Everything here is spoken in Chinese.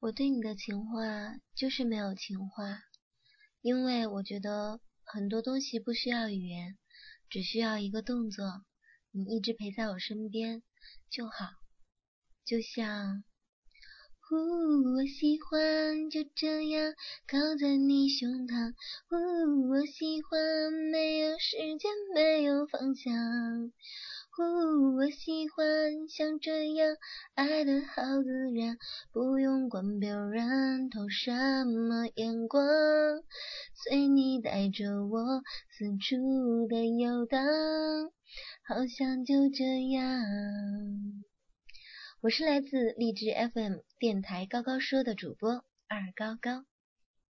我对你的情话就是没有情话，因为我觉得很多东西不需要语言，只需要一个动作，你一直陪在我身边就好。就像，呼，我喜欢就这样靠在你胸膛，呼，我喜欢没有时间，没有方向。呼，我喜像这样爱的好自然，不用管别人投什么眼光，随你带着我四处的游荡，好像就这样。我是来自励志 FM 电台高高说的主播二高高。